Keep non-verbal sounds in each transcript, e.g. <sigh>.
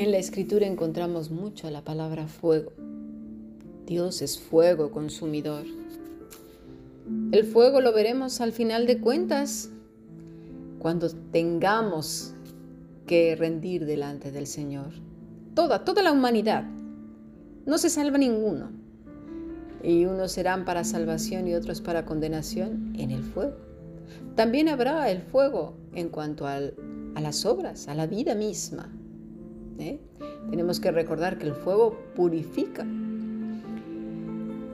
En la escritura encontramos mucho la palabra fuego. Dios es fuego consumidor. El fuego lo veremos al final de cuentas cuando tengamos que rendir delante del Señor. Toda, toda la humanidad. No se salva ninguno. Y unos serán para salvación y otros para condenación en el fuego. También habrá el fuego en cuanto a las obras, a la vida misma. ¿Eh? Tenemos que recordar que el fuego purifica.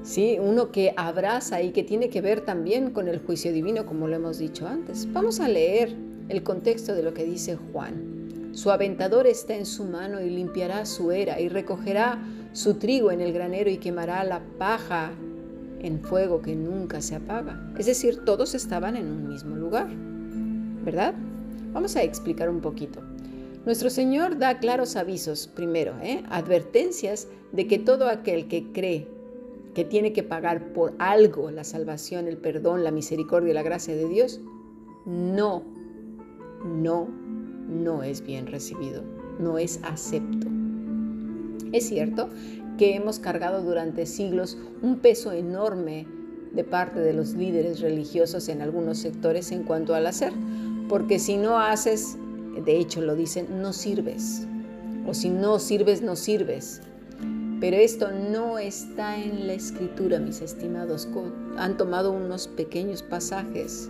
Sí, uno que abraza y que tiene que ver también con el juicio divino, como lo hemos dicho antes. Vamos a leer el contexto de lo que dice Juan. Su aventador está en su mano y limpiará su era y recogerá su trigo en el granero y quemará la paja en fuego que nunca se apaga. Es decir, todos estaban en un mismo lugar, ¿verdad? Vamos a explicar un poquito. Nuestro Señor da claros avisos, primero, ¿eh? advertencias de que todo aquel que cree que tiene que pagar por algo la salvación, el perdón, la misericordia y la gracia de Dios, no, no no es bien recibido, no es acepto. Es cierto que hemos cargado durante siglos un peso enorme de parte de los líderes religiosos en algunos sectores en cuanto al hacer, porque si no haces, de hecho lo dicen, no sirves, o si no sirves, no sirves. Pero esto no está en la escritura, mis estimados. Han tomado unos pequeños pasajes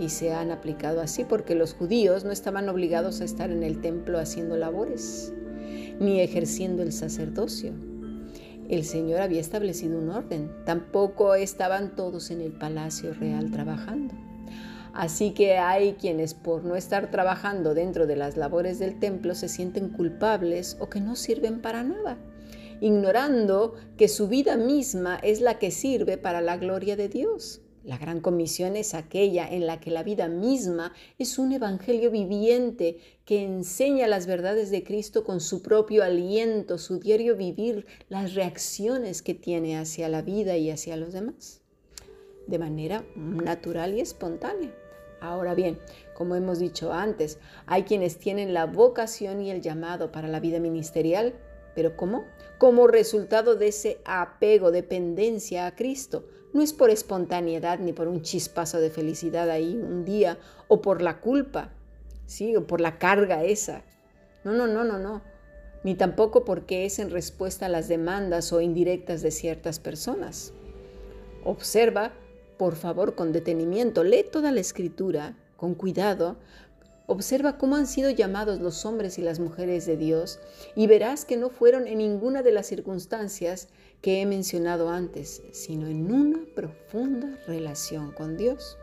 y se han aplicado así porque los judíos no estaban obligados a estar en el templo haciendo labores ni ejerciendo el sacerdocio. El Señor había establecido un orden, tampoco estaban todos en el palacio real trabajando. Así que hay quienes por no estar trabajando dentro de las labores del templo se sienten culpables o que no sirven para nada, ignorando que su vida misma es la que sirve para la gloria de Dios. La gran comisión es aquella en la que la vida misma es un evangelio viviente que enseña las verdades de Cristo con su propio aliento, su diario vivir, las reacciones que tiene hacia la vida y hacia los demás, de manera natural y espontánea. Ahora bien, como hemos dicho antes, hay quienes tienen la vocación y el llamado para la vida ministerial, pero ¿cómo? Como resultado de ese apego, dependencia a Cristo no es por espontaneidad ni por un chispazo de felicidad ahí un día o por la culpa, ¿sí? O por la carga esa. No, no, no, no, no. Ni tampoco porque es en respuesta a las demandas o indirectas de ciertas personas. Observa, por favor, con detenimiento, lee toda la escritura con cuidado, Observa cómo han sido llamados los hombres y las mujeres de Dios y verás que no fueron en ninguna de las circunstancias que he mencionado antes, sino en una profunda relación con Dios.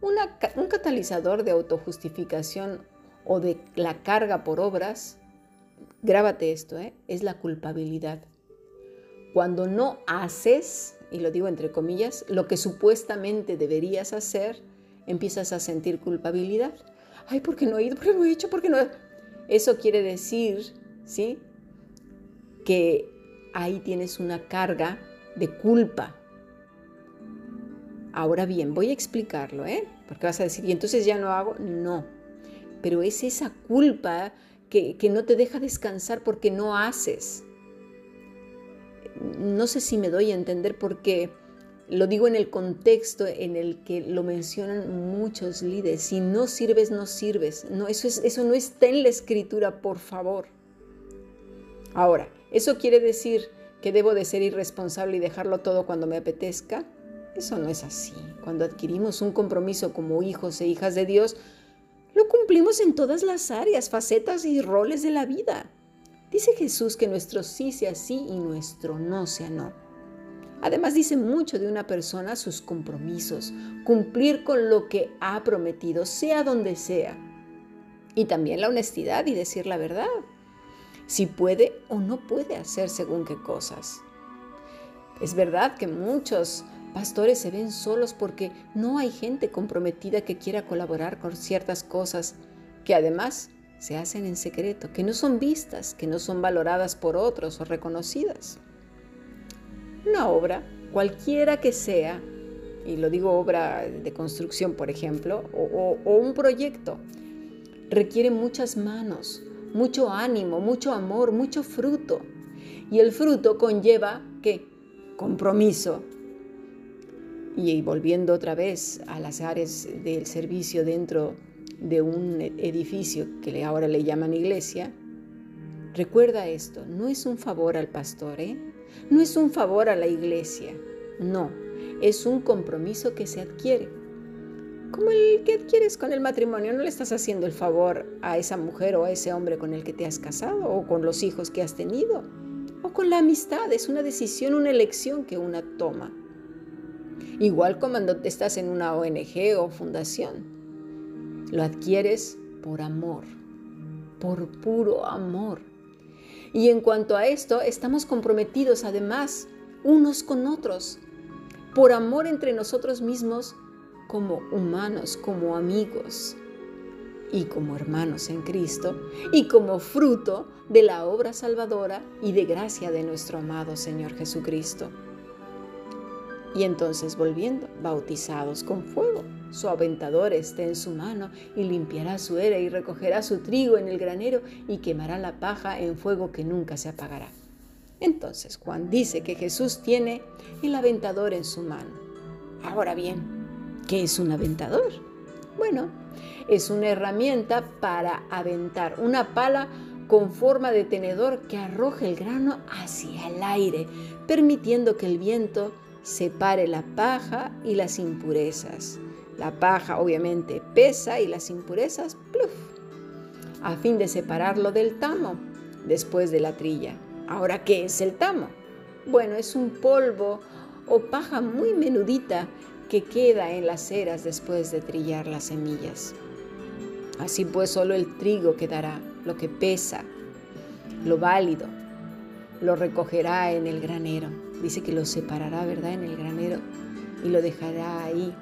un catalizador de autojustificación o de la carga por obras, grábate esto, ¿eh? es la culpabilidad. Cuando no haces, y lo digo entre comillas, lo que supuestamente deberías hacer, empiezas a sentir culpabilidad. Ay, ¿por qué no he ido? ¿Por qué no he hecho? ¿Por qué no? Eso quiere decir, ¿sí? Que ahí tienes una carga de culpa. Ahora bien, voy a explicarlo, ¿eh? Porque vas a decir, y entonces ya no hago. No, pero es esa culpa que, que no te deja descansar porque no haces. No sé si me doy a entender porque lo digo en el contexto en el que lo mencionan muchos líderes. Si no sirves, no sirves. No, eso, es, eso no está en la escritura, por favor. Ahora, ¿eso quiere decir que debo de ser irresponsable y dejarlo todo cuando me apetezca? Eso no es así. Cuando adquirimos un compromiso como hijos e hijas de Dios, lo cumplimos en todas las áreas, facetas y roles de la vida. Dice Jesús que nuestro sí sea sí y nuestro no sea no. Además dice mucho de una persona sus compromisos, cumplir con lo que ha prometido, sea donde sea. Y también la honestidad y decir la verdad si puede o no puede hacer según qué cosas. Es verdad que muchos pastores se ven solos porque no hay gente comprometida que quiera colaborar con ciertas cosas que además se hacen en secreto, que no son vistas, que no son valoradas por otros o reconocidas. Una obra, cualquiera que sea, y lo digo obra de construcción, por ejemplo, o, un proyecto, requiere muchas manos, mucho ánimo, mucho amor, mucho fruto. Y el fruto conlleva, ¿qué? Compromiso. Y volviendo otra vez a las áreas del servicio dentro de un edificio que ahora le llaman iglesia, recuerda esto, no es un favor al pastor, ¿eh? no es un favor a la iglesia, no, es un compromiso que se adquiere. Como el que adquieres con el matrimonio, no le estás haciendo el favor a esa mujer o a ese hombre con el que te has casado o con los hijos que has tenido o con la amistad, es una decisión, una elección que una toma. Igual como cuando estás en una ONG o fundación. Lo adquieres por amor, por puro amor. Y en cuanto a esto, estamos comprometidos además unos con otros, por amor entre nosotros mismos como humanos, como amigos y como hermanos en Cristo y como fruto de la obra salvadora y de gracia de nuestro amado Señor Jesucristo. Y entonces volviendo, bautizados con fuego su aventador esté en su mano y limpiará su era y recogerá su trigo en el granero y quemará la paja en fuego que nunca se apagará. Entonces Juan dice que Jesús tiene el aventador en su mano. Ahora bien, ¿qué es un aventador? Bueno, es una herramienta para aventar una pala con forma de tenedor que arroja el grano hacia el aire, permitiendo que el viento separe la paja y las impurezas. La paja obviamente pesa y las impurezas, pluf, a fin de separarlo del tamo después de la trilla. Ahora, ¿qué es el tamo? Bueno, es un polvo o paja muy menudita que queda en las eras después de trillar las semillas. Así pues, solo el trigo quedará, lo que pesa, lo válido, lo recogerá en el granero. Dice que lo separará, ¿verdad?, en el granero y lo dejará ahí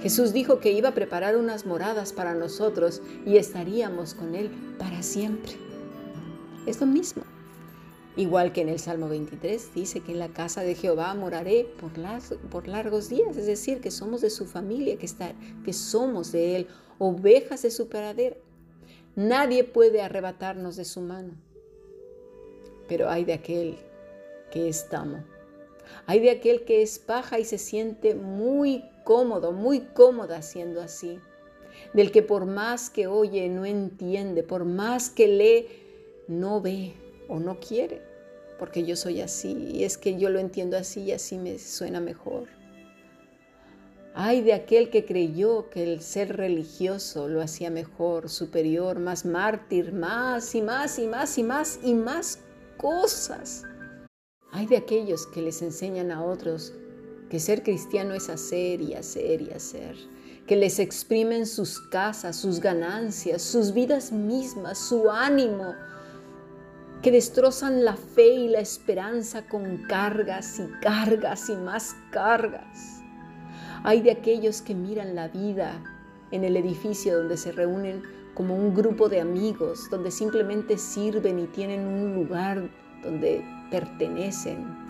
Jesús dijo que iba a preparar unas moradas para nosotros y estaríamos con Él para siempre. Es lo mismo. Igual que en el Salmo 23 dice que en la casa de Jehová moraré por, largos días, es decir, que somos de su familia, que, está, que somos de Él, ovejas de su pradera. Nadie puede arrebatarnos de su mano. Pero hay de aquel que es tamo. Hay de aquel que es paja y se siente muy cómodo, muy cómoda siendo así. Del que por más que oye no entiende, por más que lee no ve o no quiere, porque yo soy así y es que yo lo entiendo así y así me suena mejor. Ay de aquel que creyó que el ser religioso lo hacía mejor, superior, más mártir, más y más y más y más y más cosas. Hay de aquellos que les enseñan a otros que ser cristiano es hacer y hacer y hacer, que les exprimen sus casas, sus ganancias, sus vidas mismas, su ánimo, que destrozan la fe y la esperanza con cargas y cargas y más cargas. Hay de aquellos que miran la vida en el edificio donde se reúnen como un grupo de amigos, donde simplemente sirven y tienen un lugar donde pertenecen,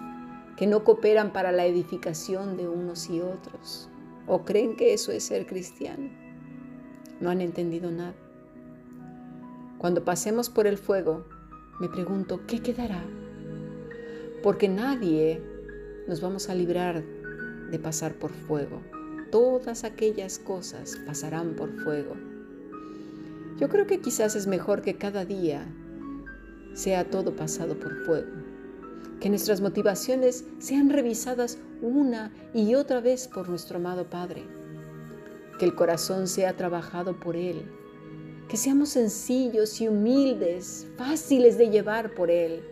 que no cooperan para la edificación de unos y otros, o creen que eso es ser cristiano. No han entendido nada. Cuando pasemos por el fuego, me pregunto, ¿qué quedará? Porque nadie nos vamos a librar de pasar por fuego. Todas aquellas cosas pasarán por fuego. Yo creo que quizás es mejor que cada día sea todo pasado por fuego que nuestras motivaciones sean revisadas una y otra vez por nuestro amado Padre, que el corazón sea trabajado por Él, que seamos sencillos y humildes, fáciles de llevar por Él,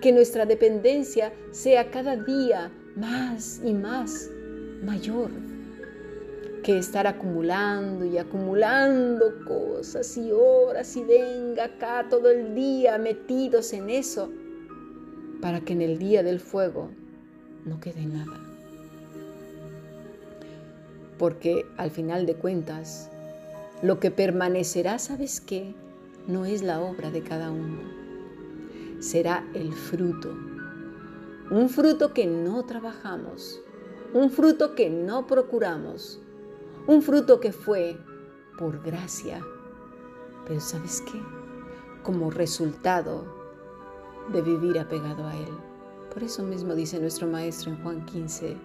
que nuestra dependencia sea cada día más y más mayor. Que estar acumulando y acumulando cosas y horas y venga acá todo el día metidos en eso para que en el día del fuego no quede nada. Porque al final de cuentas, lo que permanecerá, ¿sabes qué? No es la obra de cada uno, será el fruto. Un fruto que no trabajamos, un fruto que no procuramos, un fruto que fue por gracia. Pero ¿sabes qué? como resultado de vivir apegado a Él. Por eso mismo dice nuestro Maestro en Juan 15,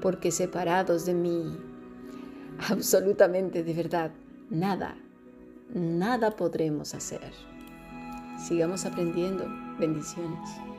porque separados de mí, <laughs> absolutamente de verdad, nada, nada podremos hacer. Sigamos aprendiendo. Bendiciones.